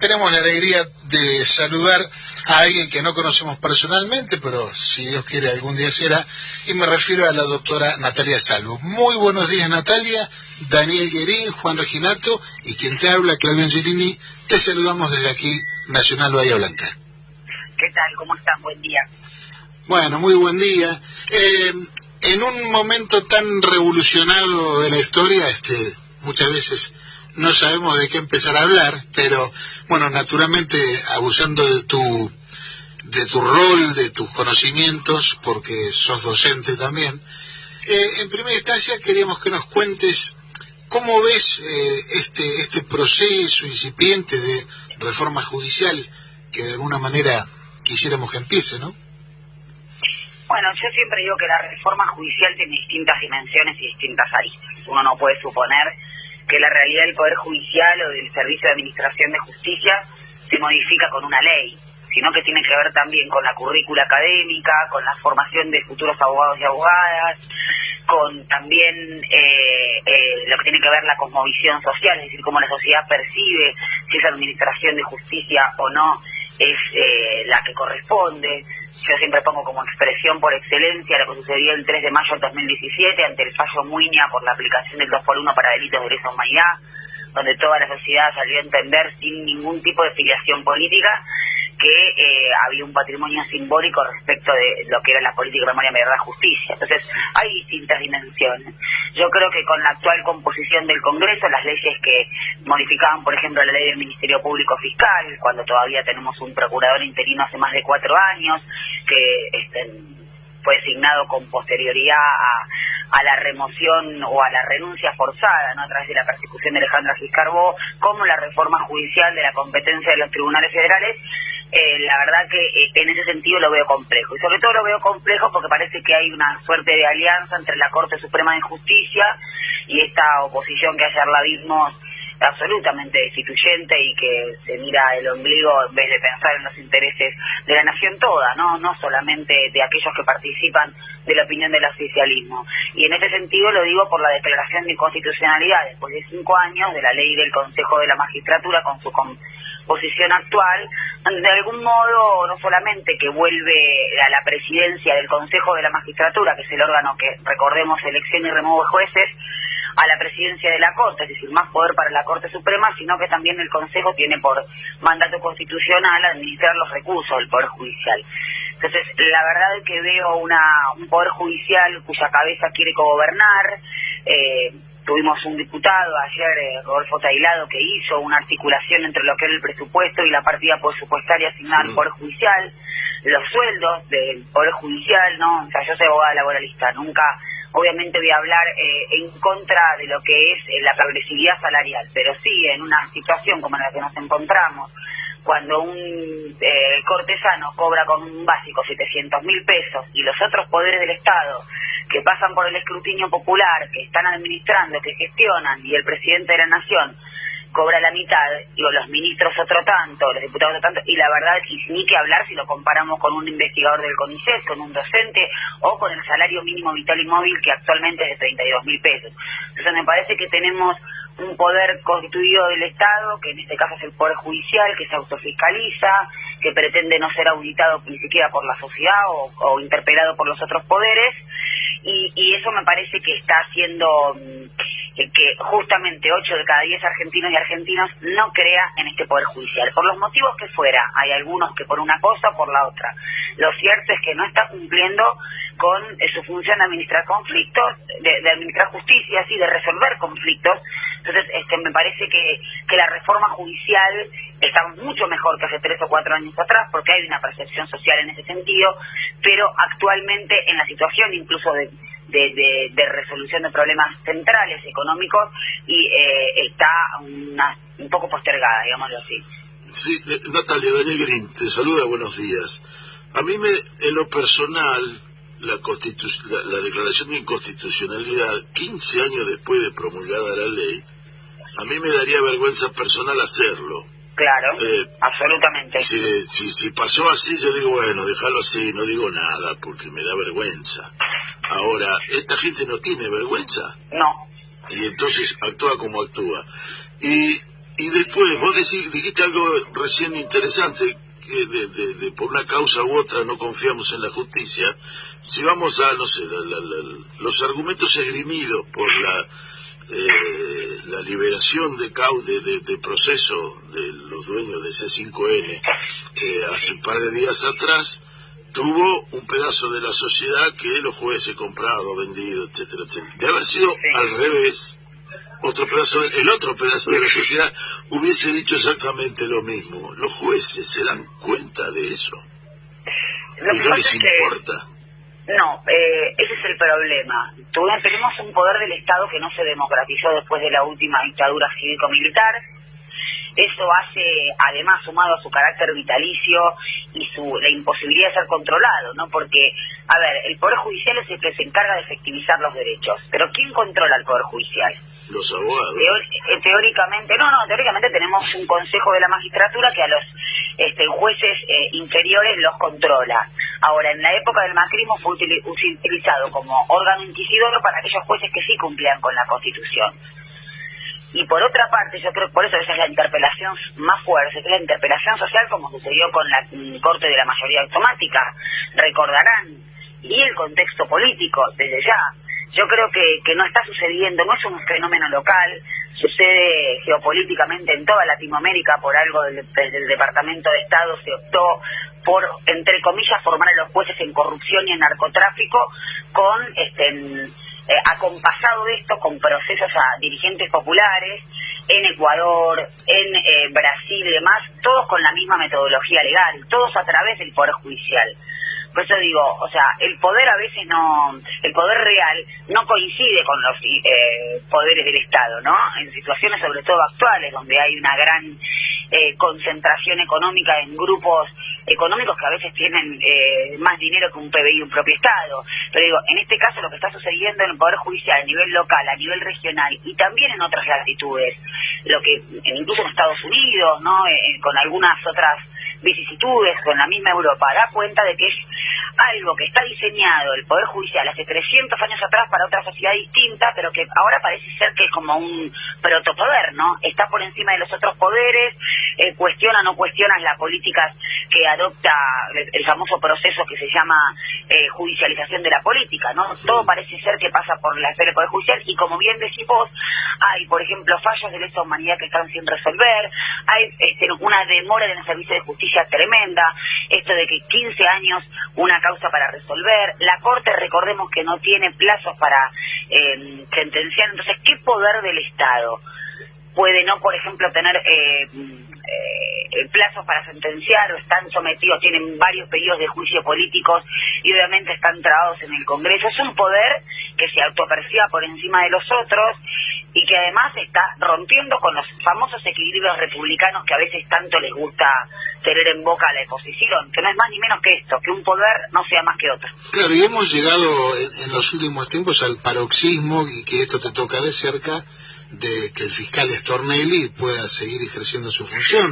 tenemos la alegría de saludar a alguien que no conocemos personalmente, pero si Dios quiere algún día será, y me refiero a la doctora Natalia Salvo. Muy buenos días Natalia, Daniel Guerín, Juan Reginato y quien te habla, Claudio Angelini, te saludamos desde aquí, Nacional Bahía Blanca. ¿Qué tal? ¿Cómo están? Buen día. Bueno, muy buen día. Eh, en un momento tan revolucionado de la historia, este, muchas veces no sabemos de qué empezar a hablar, pero bueno, naturalmente abusando de tu de tu rol, de tus conocimientos, porque sos docente también. Eh, en primera instancia queríamos que nos cuentes cómo ves eh, este este proceso incipiente de reforma judicial que de alguna manera quisiéramos que empiece, ¿no? Bueno, yo siempre digo que la reforma judicial tiene distintas dimensiones y distintas aristas. Uno no puede suponer que la realidad del Poder Judicial o del Servicio de Administración de Justicia se modifica con una ley, sino que tiene que ver también con la currícula académica, con la formación de futuros abogados y abogadas, con también eh, eh, lo que tiene que ver la cosmovisión social, es decir, cómo la sociedad percibe si esa administración de justicia o no es eh, la que corresponde yo siempre pongo como expresión por excelencia lo que sucedió el 3 de mayo del 2017 ante el fallo Muña por la aplicación del 2 por 1 para delitos de lesa humanidad, donde toda la sociedad salió a entender sin ningún tipo de filiación política que eh, había un patrimonio simbólico respecto de lo que era la política de memoria, verdad, justicia. Entonces, hay distintas dimensiones. Yo creo que con la actual composición del Congreso, las leyes que modificaban, por ejemplo, la ley del Ministerio Público Fiscal, cuando todavía tenemos un procurador interino hace más de cuatro años, que este, fue designado con posterioridad a, la remoción o a la renuncia forzada ¿no? a través de la persecución de Alejandra Giscarbó, como la reforma judicial de la competencia de los tribunales federales, eh, la verdad que eh, en ese sentido lo veo complejo. Y sobre todo lo veo complejo porque parece que hay una suerte de alianza entre la Corte Suprema de Justicia y esta oposición que ayer la vimos absolutamente destituyente y que se mira el ombligo en vez de pensar en los intereses de la nación toda, no no solamente de aquellos que participan de la opinión del oficialismo. Y en ese sentido lo digo por la declaración de inconstitucionalidad después de cinco años de la ley del Consejo de la Magistratura con su posición actual, de algún modo no solamente que vuelve a la presidencia del Consejo de la Magistratura, que es el órgano que, recordemos, elección y remueve jueces, a la presidencia de la Corte, es decir, más poder para la Corte Suprema, sino que también el Consejo tiene por mandato constitucional administrar los recursos del Poder Judicial. Entonces, la verdad es que veo una, un Poder Judicial cuya cabeza quiere gobernar, eh, Tuvimos un diputado ayer, eh, Rodolfo Tailado, que hizo una articulación entre lo que era el presupuesto y la partida presupuestaria asignada al Poder Judicial, los sueldos del Poder Judicial, ¿no? O sea, yo soy abogada laboralista, nunca, obviamente voy a hablar eh, en contra de lo que es eh, la progresividad salarial, pero sí en una situación como la que nos encontramos, cuando un cortesano cobra con un básico 700 mil pesos y los otros poderes del Estado que pasan por el escrutinio popular, que están administrando, que gestionan, y el presidente de la nación cobra la mitad, digo, los ministros otro tanto, los diputados otro tanto, y la verdad, y ni que hablar si lo comparamos con un investigador del CONICET, con un docente, o con el salario mínimo vital y móvil, que actualmente es de 32 mil pesos. Entonces me parece que tenemos un poder constituido del Estado, que en este caso es el Poder Judicial, que se autofiscaliza, que pretende no ser auditado ni siquiera por la sociedad o interpelado por los otros poderes, y, eso me parece que está haciendo mm, que justamente 8 de cada 10 argentinos y argentinos no crea en este Poder Judicial, por los motivos que fuera. Hay algunos que por una cosa o por la otra. Lo cierto es que no está cumpliendo con eh, su función de administrar conflictos, de, administrar justicia, y de resolver conflictos. Entonces, este, me parece que, que la reforma judicial está mucho mejor que hace tres o cuatro años atrás, porque hay una percepción social en ese sentido, pero actualmente en la situación incluso de, de, resolución de problemas centrales económicos y eh, está un poco postergada, digámoslo así. Sí, eh, Natalia Daniel Green, te saluda, buenos días. A mí, me, en lo personal, la, la, declaración de inconstitucionalidad, 15 años después de promulgada la ley, a mí me daría vergüenza personal hacerlo. Claro, eh, absolutamente. Si, si, si, pasó así, yo digo, bueno, déjalo así, no digo nada, porque me da vergüenza. Ahora, ¿esta gente no tiene vergüenza? No. Y entonces actúa como actúa. Y Y después, vos dijiste algo recién interesante, que de, por una causa u otra no confiamos en la justicia. Si vamos a, no sé, los argumentos esgrimidos por la, eh, la liberación de, de, de, proceso de los dueños de C5N eh, hace un par de días atrás, tuvo un pedazo de la sociedad que los jueces comprado, vendido, etcétera, etcétera. De haber sido al revés, otro pedazo el otro pedazo de la sociedad hubiese dicho exactamente lo mismo. Los jueces se dan cuenta de eso. y no les importa. no, eh, ese es el problema. Tenemos un poder del Estado que no se democratizó después de la última dictadura cívico-militar eso hace, además, sumado a su carácter vitalicio y su la imposibilidad de ser controlado, ¿no? Porque, a ver, el Poder Judicial es el que se encarga de efectivizar los derechos, pero ¿quién controla el Poder Judicial? Los abogados. Eh, teóricamente, no, no, teóricamente tenemos un Consejo de la Magistratura que a los este, jueces eh, inferiores los controla. Ahora, en la época del macrismo fue utilizado como órgano inquisidor para aquellos jueces que sí cumplían con la Constitución. Y por otra parte, yo creo que por eso esa es la interpelación más fuerte, es la interpelación social como sucedió con la mm, Corte de la Mayoría Automática. Recordarán, y el contexto político, desde ya, yo creo que, que no está sucediendo, no es un fenómeno local, sucede geopolíticamente en toda Latinoamérica, por algo del, del Departamento de Estado se optó por, entre comillas, formar a los jueces en corrupción y en narcotráfico con este, eh, acompasado esto con procesos a dirigentes populares en Ecuador, en eh, Brasil y demás, todos con la misma metodología legal, todos a través del Poder Judicial. Por eso digo, o sea, el poder a veces no, el poder real no coincide con los eh, poderes del Estado, ¿no? En situaciones sobre todo actuales, donde hay una gran concentración económica en grupos económicos que a veces tienen eh, más dinero que un PBI y un propio Estado. Pero digo, en este caso lo que está sucediendo en el Poder Judicial a nivel local, a nivel regional y también en otras latitudes, lo que incluso en Estados Unidos, ¿no? Eh, con algunas otras vicisitudes con la misma Europa, da cuenta de que es algo que está diseñado el Poder Judicial hace 300 años atrás para otra sociedad distinta, pero que ahora parece ser que es como un protopoder, ¿no? Está por encima de los otros poderes, eh, cuestiona o no cuestiona las políticas que adopta el, famoso proceso que se llama eh, judicialización de la política, ¿no? Todo parece ser que pasa por la esfera del Poder Judicial y como bien decís vos, hay, por ejemplo, fallos de lesa humanidad que están sin resolver, hay este, una demora en el servicio de justicia tremenda, esto de que 15 años una causa para resolver, la Corte recordemos que no tiene plazos para eh, sentenciar, entonces, ¿qué poder del Estado puede no, por ejemplo, tener... Eh, eh, plazos para sentenciar o están sometidos, tienen varios pedidos de juicio políticos y obviamente están trabados en el Congreso. Es un poder que se autoperciba por encima de los otros y que además está rompiendo con los famosos equilibrios republicanos que a veces tanto les gusta tener en boca a la oposición, que no es más ni menos que esto, que un poder no sea más que otro. Claro, y hemos llegado en, los últimos tiempos al paroxismo y que esto te toca de cerca de que el fiscal Stornelli pueda seguir ejerciendo su función.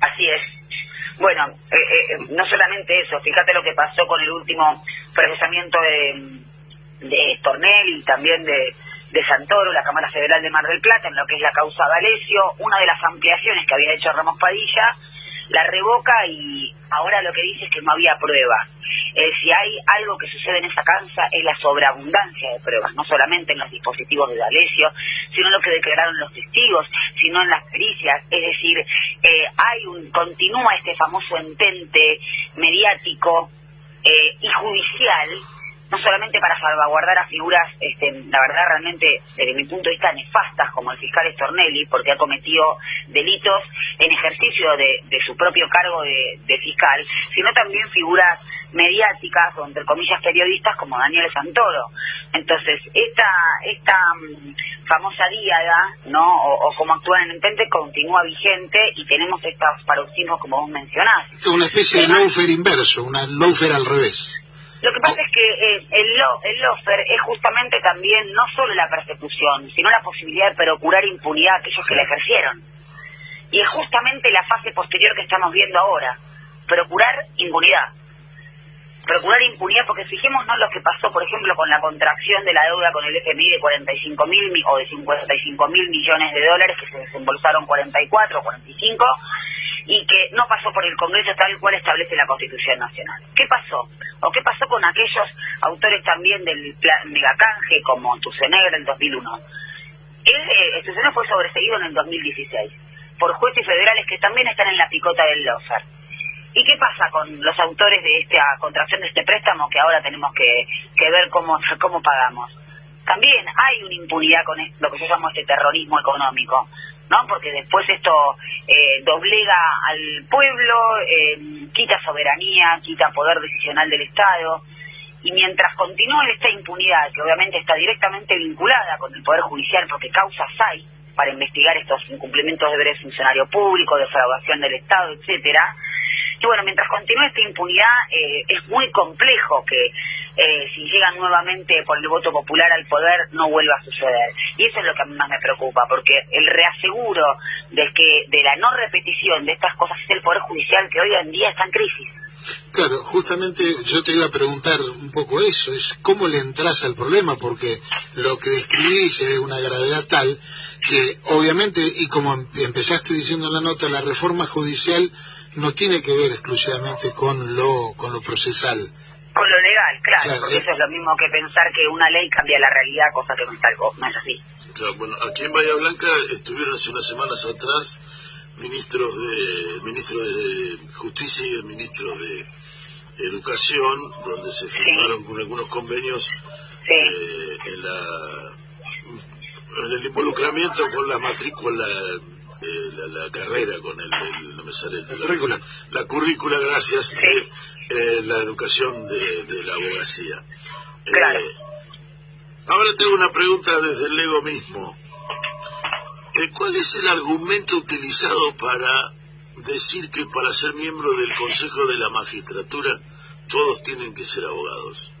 Así es. Bueno, eh, eh, no solamente eso, fíjate lo que pasó con el último procesamiento de, de Stornelli y también de, de Santoro, la Cámara Federal de Mar del Plata, en lo que es la causa D'Alessio, una de las ampliaciones que había hecho Ramos Padilla, la revoca y ahora lo que dice es que no había pruebas. Eh, si hay algo que sucede en esa causa es la sobreabundancia de pruebas, no solamente en los dispositivos de D'Alessio, sino en lo que declararon los testigos, sino en las pericias. Es decir, eh, hay un continúa este famoso entente mediático eh, y judicial no solamente para salvaguardar a figuras, este, la verdad realmente desde mi punto de vista nefastas como el fiscal Stornelli, porque ha cometido delitos en ejercicio de, su propio cargo de, fiscal, sino también figuras mediáticas o entre comillas periodistas como Daniel Santoro. Entonces, esta, esta mm, famosa díada, ¿no? O, como actúan en Entente continúa vigente y tenemos estos paroxismos como vos mencionás. Una especie de lawfare inverso, una lawfare al revés. Lo que pasa es que eh, el, lo, el lofer es justamente también no solo la persecución, sino la posibilidad de procurar impunidad a aquellos que la ejercieron. Y es justamente la fase posterior que estamos viendo ahora, procurar impunidad. procurar impunidad, porque fijémonos lo que pasó, por ejemplo, con la contracción de la deuda con el FMI de 45 mil o de 55 mil millones de dólares, que se desembolsaron 44, 45, y que no pasó por el Congreso tal cual establece la Constitución Nacional. ¿Qué pasó? ¿O qué pasó con aquellos autores también del plan megacanje, como Tucenegra en 2001? El, eh, fue sobreseído en el 2016 por jueces federales que también están en la picota del lofer. ¿Y qué pasa con los autores de esta contracción de este préstamo que ahora tenemos que, ver cómo, cómo pagamos? También hay una impunidad con lo que yo llamo este terrorismo económico, ¿no? Porque después esto eh, doblega al pueblo, eh, quita soberanía, quita poder decisional del Estado. Y mientras continúe esta impunidad, que obviamente está directamente vinculada con el Poder Judicial, porque causas hay para investigar estos incumplimientos de deberes funcionario público, defraudación del Estado, etcétera, y bueno, mientras continúe esta impunidad, eh, es muy complejo que eh, si llegan nuevamente por el voto popular al poder no vuelva a suceder. Y eso es lo que a mí más me preocupa, porque el reaseguro de que de la no repetición de estas cosas es el Poder Judicial que hoy en día está en crisis. Claro, justamente yo te iba a preguntar un poco eso, es cómo le entras al problema, porque lo que describís es una gravedad tal que obviamente, y como em-, empezaste diciendo en la nota, la reforma judicial no tiene que ver exclusivamente con lo, con lo procesal. Con lo legal, claro, porque eso es lo mismo que pensar que una ley cambia la realidad, cosa que no es, algo, no es así. Claro, bueno, aquí en Bahía Blanca estuvieron hace unas semanas atrás ministros de ministro de Justicia y el ministro de Educación, donde se firmaron con algunos convenios eh, en, la, en el involucramiento con la matrícula eh, la, carrera, con el, no me sale, la, currícula. La, currícula, gracias, de eh, la educación de, la abogacía. Eh, ahora tengo una pregunta desde el ego mismo. ¿Cuál es el argumento utilizado para decir que para ser miembro del Consejo de la Magistratura todos tienen que ser abogados?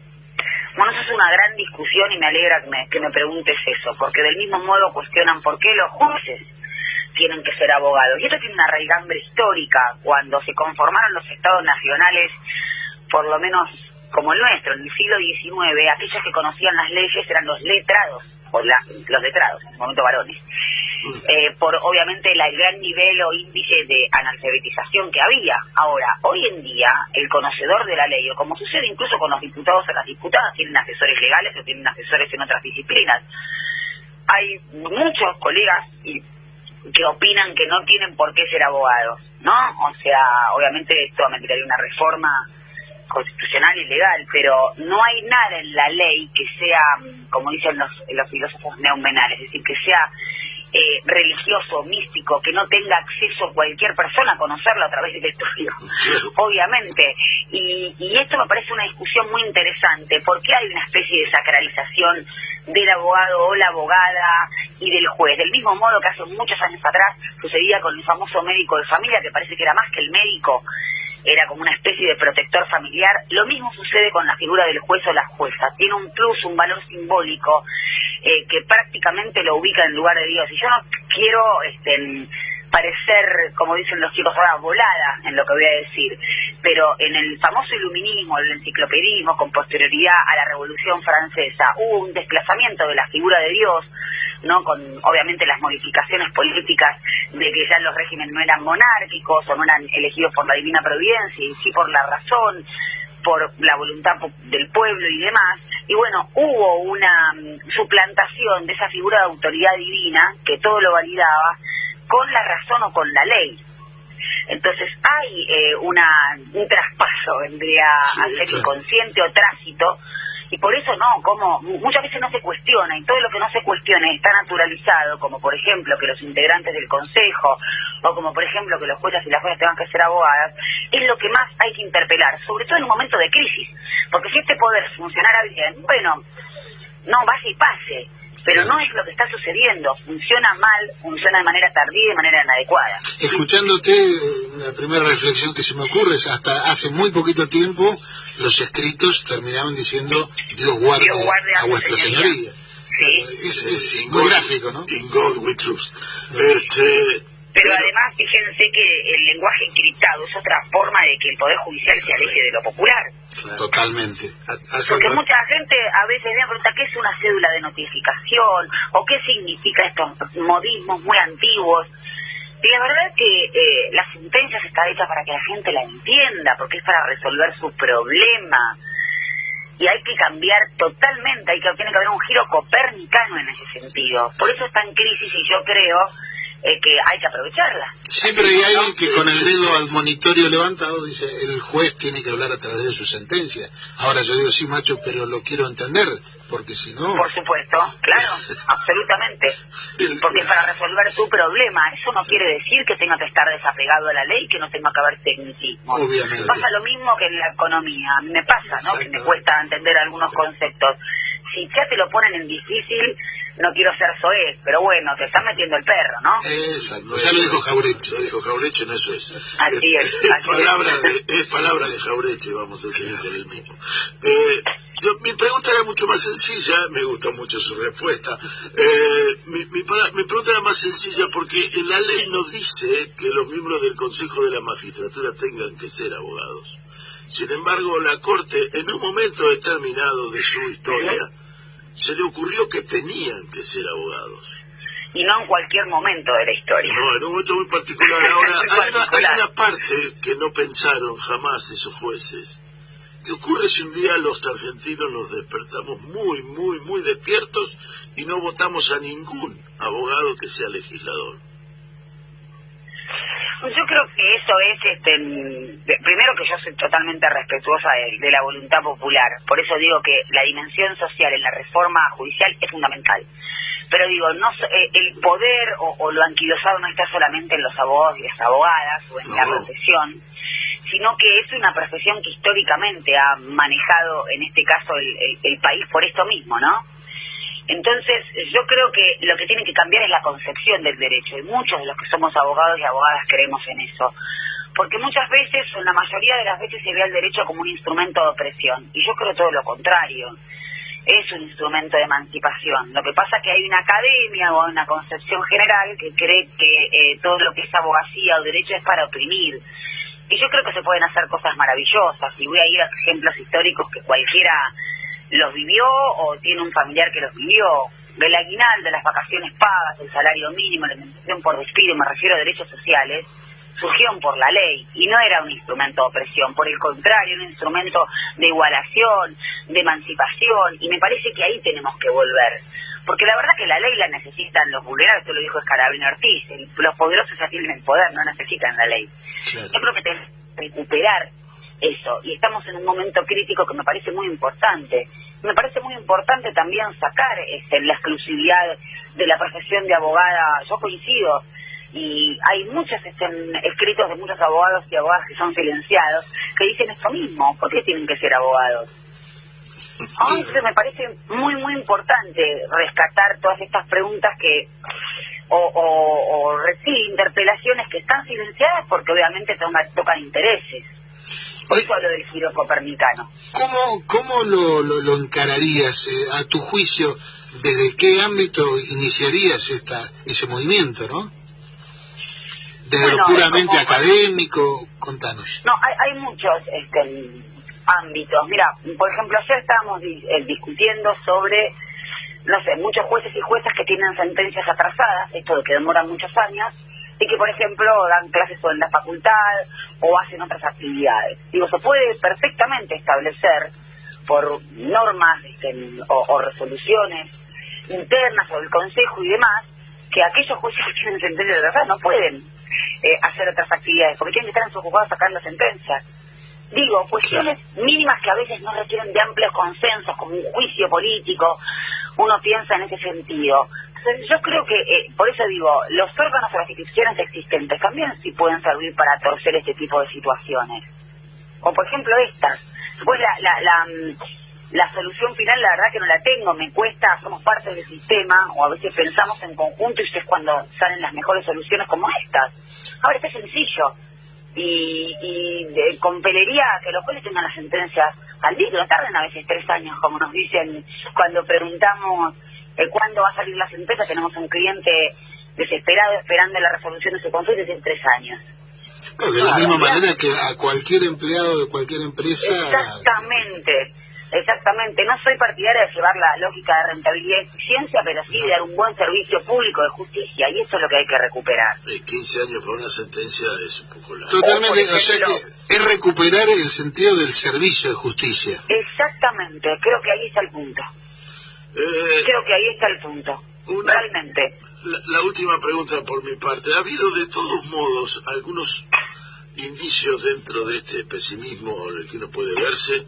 Bueno, eso es una gran discusión y me alegra que me, que me preguntes eso, porque del mismo modo cuestionan por qué los jueces tienen que ser abogados. Y esto tiene una raigambre histórica. Cuando se conformaron los estados nacionales, por lo menos como el nuestro, en el siglo XIX, aquellos que conocían las leyes eran los letrados, o los letrados, en el momento varones. Eh, por obviamente el gran nivel o índice de analfabetización que había. Ahora, hoy en día, el conocedor de la ley, o como sucede incluso con los diputados o las diputadas, tienen asesores legales o tienen asesores en otras disciplinas. Hay muchos colegas y que opinan que no tienen por qué ser abogados, ¿no? O sea, obviamente esto ameritaría una reforma constitucional y legal, pero no hay nada en la ley que sea, como dicen los, los filósofos neumenales, es decir, que sea eh, religioso, místico, que no tenga acceso cualquier persona a conocerlo a través del estudio, obviamente. Y, y esto me parece una discusión muy interesante, porque hay una especie de sacralización del abogado o la abogada y del juez. Del mismo modo que hace muchos años atrás sucedía con el famoso médico de familia, que parece que era más que el médico, era como una especie de protector familiar. Lo mismo sucede con la figura del juez o la jueza. Tiene un plus, un valor simbólico eh, que prácticamente lo ubica en lugar de Dios. Y yo no quiero este, parecer, como dicen los chicos ahora, volada en lo que voy a decir, pero en el famoso iluminismo, el enciclopedismo, con posterioridad a la Revolución Francesa, hubo un desplazamiento de la figura de Dios, no con obviamente las modificaciones políticas de que ya los regímenes no eran monárquicos o no eran elegidos por la divina providencia, y sí por la razón, por la voluntad del pueblo y demás. Y bueno, hubo una mm, suplantación de esa figura de autoridad divina que todo lo validaba con la razón o con la ley. Entonces hay eh, una, un traspaso, vendría a ser inconsciente o tránsito, y por eso no, como muchas veces no se cuestiona, y todo lo que no se cuestione está naturalizado, como por ejemplo que los integrantes del Consejo, o como por ejemplo que los jueces y las jueces tengan que ser abogadas, es lo que más hay que interpelar, sobre todo en un momento de crisis, porque si este poder funcionara bien, bueno, no vaya y pase, pero no es lo que está sucediendo. Funciona mal, funciona de manera tardía y de manera inadecuada. Escuchándote, la primera reflexión que se me ocurre es hasta hace muy poquito tiempo los escritos terminaban diciendo Dios guarde, a, vuestra señoría. Es, muy gráfico, ¿no? In God we trust. Este, Pero además, fíjense que el lenguaje encriptado es otra forma de que el Poder Judicial se aleje de lo popular. Totalmente. Porque mucha gente a veces me pregunta qué es una cédula de notificación o qué significa estos modismos muy antiguos. Y la verdad es que eh, la sentencia está hecha para que la gente la entienda, porque es para resolver su problema. Y hay que cambiar totalmente, hay que, tiene que haber un giro copernicano en ese sentido. Por eso está en crisis y yo creo eh, que hay que aprovecharla. Siempre hay alguien que con el dedo al monitorio levantado dice, el juez tiene que hablar a través de su sentencia. Ahora yo digo, sí, macho, pero lo quiero entender, porque si no... Por supuesto, claro, absolutamente. Porque para resolver tu problema, eso no quiere decir que tenga que estar desapegado a la ley, que no tenga que haber tecnicismo. Obviamente. Pasa lo mismo que en la economía. A mí me pasa, ¿no? Que me cuesta entender algunos conceptos. Si ya te lo ponen en difícil, no quiero ser soez, pero bueno, te están metiendo el perro, ¿no? Exacto, ya lo dijo Jaureche. Lo dijo Jaureche, no eso es. Así es. es, palabra De, es palabra de Jaureche, vamos a seguir con el mismo. Eh, mi pregunta era mucho más sencilla, me gustó mucho su respuesta. Eh, mi, mi, mi, pregunta era más sencilla porque la ley no dice que los miembros del Consejo de la Magistratura tengan que ser abogados. Sin embargo, la Corte, en un momento determinado de su historia, se le ocurrió que tenían que ser abogados. Y no en cualquier momento de la historia. No, en un momento muy particular. Ahora, hay, una, hay una parte que no pensaron jamás esos jueces. ¿Qué ocurre si un día los argentinos nos despertamos muy, muy, muy despiertos y no votamos a ningún abogado que sea legislador? Yo creo que eso es, este, primero que yo soy totalmente respetuosa de, la voluntad popular, por eso digo que la dimensión social en la reforma judicial es fundamental. Pero digo, no eh, el poder o, lo anquilosado no está solamente en los abogados y las abogadas o en la profesión, sino que es una profesión que históricamente ha manejado, en este caso, el país por esto mismo, ¿no? Entonces, yo creo que lo que tiene que cambiar es la concepción del derecho, y muchos de los que somos abogados y abogadas creemos en eso. Porque muchas veces, o la mayoría de las veces, se ve al derecho como un instrumento de opresión, y yo creo todo lo contrario. Es un instrumento de emancipación. Lo que pasa es que hay una academia o una concepción general que cree que eh, todo lo que es abogacía o derecho es para oprimir. Y yo creo que se pueden hacer cosas maravillosas, y voy a ir a ejemplos históricos que cualquiera los vivió o tiene un familiar que los vivió. El aguinaldo, las vacaciones pagas, el salario mínimo, la indemnización por despido, me refiero a derechos sociales, surgieron por la ley y no era un instrumento de opresión, por el contrario, un instrumento de igualación, de emancipación, y me parece que ahí tenemos que volver. Porque la verdad que la ley la necesitan los vulnerables, esto lo dijo Escarabino Ortiz, los poderosos ya tienen el poder, no necesitan la ley. Yo creo que tenemos que recuperar eso. Y estamos en un momento crítico que me parece muy importante. Me parece muy importante también sacar este, la exclusividad de la profesión de abogada. Yo coincido. Y hay muchos escritos de muchos abogados y abogadas que son silenciados que dicen esto mismo. ¿Por qué tienen que ser abogados? Entonces me parece muy, muy importante rescatar todas estas preguntas que o, o, o interpelaciones que están silenciadas porque obviamente tocan intereses. Eso lo del giro copernicano. ¿Cómo, cómo lo, lo, encararías eh, a tu juicio? ¿Desde qué ámbito iniciarías esta, ese movimiento, no? Desde lo puramente académico, contanos. No, hay, hay muchos este, ámbitos. Mira, por ejemplo, ayer estábamos eh, discutiendo sobre, no sé, muchos jueces y juezas que tienen sentencias atrasadas, esto de que demoran muchos años, y que, por ejemplo, dan clases en la facultad o hacen otras actividades. Digo, se puede perfectamente establecer por normas este, o, resoluciones internas o del Consejo y demás, que aquellos jueces que tienen sentencia de verdad no pueden eh, hacer otras actividades, porque tienen que estar en su juzgado sacar la sentencia. Digo, cuestiones mínimas que a veces no requieren de amplios consensos, como un juicio político, uno piensa en ese sentido yo creo que, eh, por eso digo, los órganos o las instituciones existentes también sí pueden servir para torcer este tipo de situaciones. O por ejemplo estas. Pues la, la, la, mm, la solución final la verdad que no la tengo, me cuesta, somos parte del sistema, o a veces pensamos en conjunto y es cuando salen las mejores soluciones como estas. Ahora, esto es sencillo. Y, y con pelería que los jueces tengan las sentencias al día, no tarden a veces tres años, como nos dicen cuando preguntamos cuándo va a salir la sentencia. Tenemos un cliente desesperado esperando la resolución de su conflicto en tres años. de la misma manera que a cualquier empleado de cualquier empresa... Exactamente. Exactamente, no soy partidaria de llevar la lógica de rentabilidad y eficiencia, pero sí de dar un buen servicio público de justicia, y eso es lo que hay que recuperar. 15 años por una sentencia es un poco largo. Totalmente, o, sea que es recuperar el sentido del servicio de justicia. Exactamente, creo que ahí está el punto. Eh, creo que ahí está el punto. Realmente. La, la última pregunta por mi parte. ¿Ha habido de todos modos algunos indicios dentro de este pesimismo en el que uno puede verse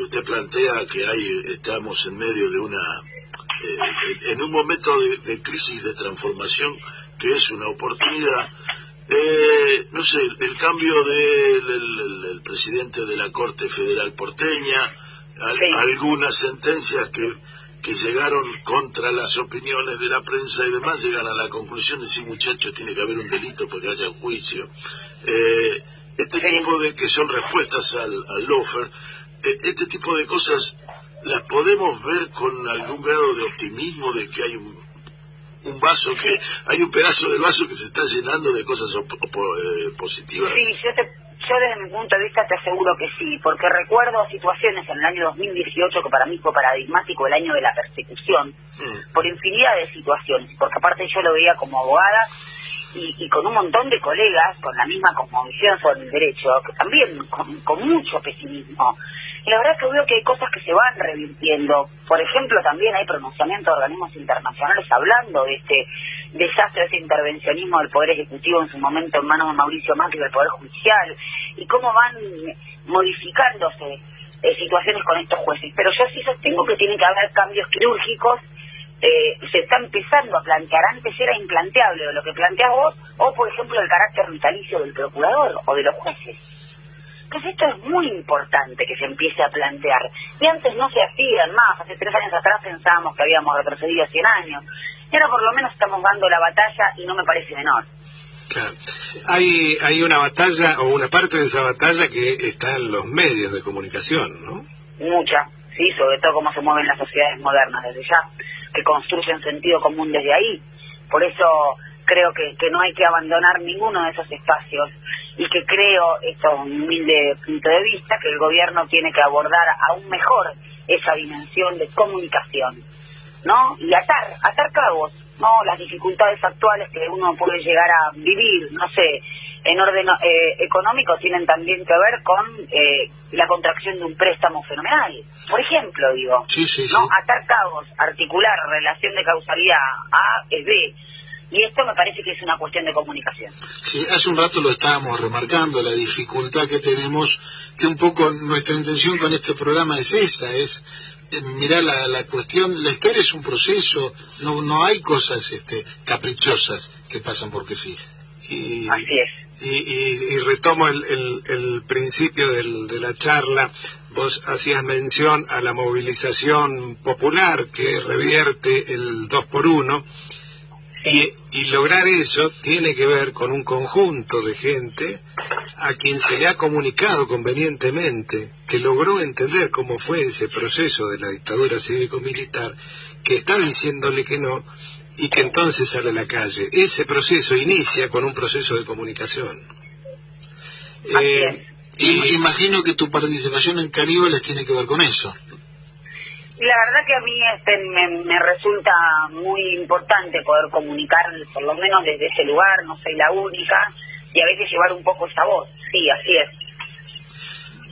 usted plantea que hay estamos en medio de una eh, en un momento de, crisis de transformación que es una oportunidad eh, no sé el, cambio del presidente de la corte federal porteña algunas sentencias que que llegaron contra las opiniones de la prensa y demás llegan a la conclusión de si muchachos tiene que haber un delito porque haya un juicio. Eh, este tipo de que son respuestas al, al lofer e, este tipo de cosas las podemos ver con algún grado de optimismo de que hay un, un vaso que hay un pedazo del vaso que se está llenando de cosas eh, positivas sí yo yo desde mi punto de vista te aseguro que sí, porque recuerdo situaciones en el año 2018 que para mí fue paradigmático, el año de la persecución, por infinidad de situaciones, porque aparte yo lo veía como abogada y, con un montón de colegas con la misma cosmovisión sobre el derecho, que también con mucho pesimismo. Y la verdad es que veo que hay cosas que se van revirtiendo. Por ejemplo, también hay pronunciamientos de organismos internacionales hablando de este desastre, de ese intervencionismo del Poder Ejecutivo en su momento en manos de Mauricio Macri del Poder Judicial, y cómo van modificándose eh, situaciones con estos jueces. Pero yo sí sostengo que tiene que haber cambios quirúrgicos eh, se está empezando a plantear. Antes era implanteable lo que planteas vos, o por ejemplo el carácter vitalicio del procurador o de los jueces. Entonces esto es muy importante que se empiece a plantear. Y antes no se hacían más, hace tres años atrás pensábamos que habíamos retrocedido 100 años. Y ahora por lo menos estamos dando la batalla y no me parece menor. Claro. Hay, hay una batalla o una parte de esa batalla que está en los medios de comunicación, ¿no? Mucha, sí, sobre todo cómo se mueven las sociedades modernas desde ya, que construyen sentido común desde ahí. Por eso creo que, que no hay que abandonar ninguno de esos espacios y que creo, esto es un humilde punto de vista, que el gobierno tiene que abordar aún mejor esa dimensión de comunicación, ¿no? Y atar, atar cabos, ¿no? Las dificultades actuales que uno puede llegar a vivir, no sé, en orden eh, económico tienen también que ver con eh, la contracción de un préstamo fenomenal. Por ejemplo, digo, ¿no? Atar cabos, articular relación de causalidad A es B y esto me parece que es una cuestión de comunicación. Sí, hace un rato lo estábamos remarcando, la dificultad que tenemos, que un poco nuestra intención con este programa es esa, es eh, mirar la, la, cuestión, la historia es un proceso, no, no hay cosas este, caprichosas que pasan porque sí. Y, Así es. Y, y, retomo el, el, el principio del, de la charla, vos hacías mención a la movilización popular que revierte el 2 por 1 y, lograr eso tiene que ver con un conjunto de gente a quien se le ha comunicado convenientemente, que logró entender cómo fue ese proceso de la dictadura cívico-militar, que está diciéndole que no y que entonces sale a la calle. Ese proceso inicia con un proceso de comunicación. Eh, y, imagino que tu participación en Caníbales tiene que ver con eso la verdad que a mí este, me, resulta muy importante poder comunicar, por lo menos desde ese lugar, no soy la única, y a veces llevar un poco esa voz. Sí, así es.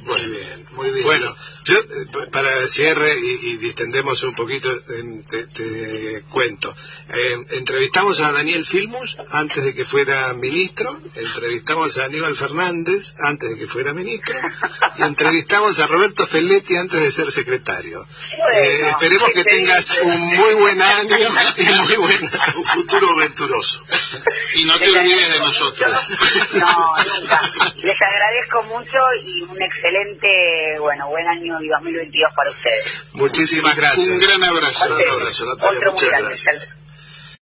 Muy bien, muy bien. Bueno, yo, eh, para el cierre y, distendemos un poquito, em, te, cuento. Em, entrevistamos a Daniel Filmus antes de que fuera ministro, entrevistamos a Aníbal Fernández antes de que fuera ministro, y entrevistamos a Roberto Felletti antes de ser secretario. Eh, esperemos que tengas un muy buen año y muy buen un futuro venturoso. Y no te olvides de nosotros. No, nunca. Les agradezco mucho y un excelente, bueno, buen año y 2022 para ustedes. Muchísimas gracias. Un gran abrazo. Un gran abrazo, Natalia. Muchas gracias.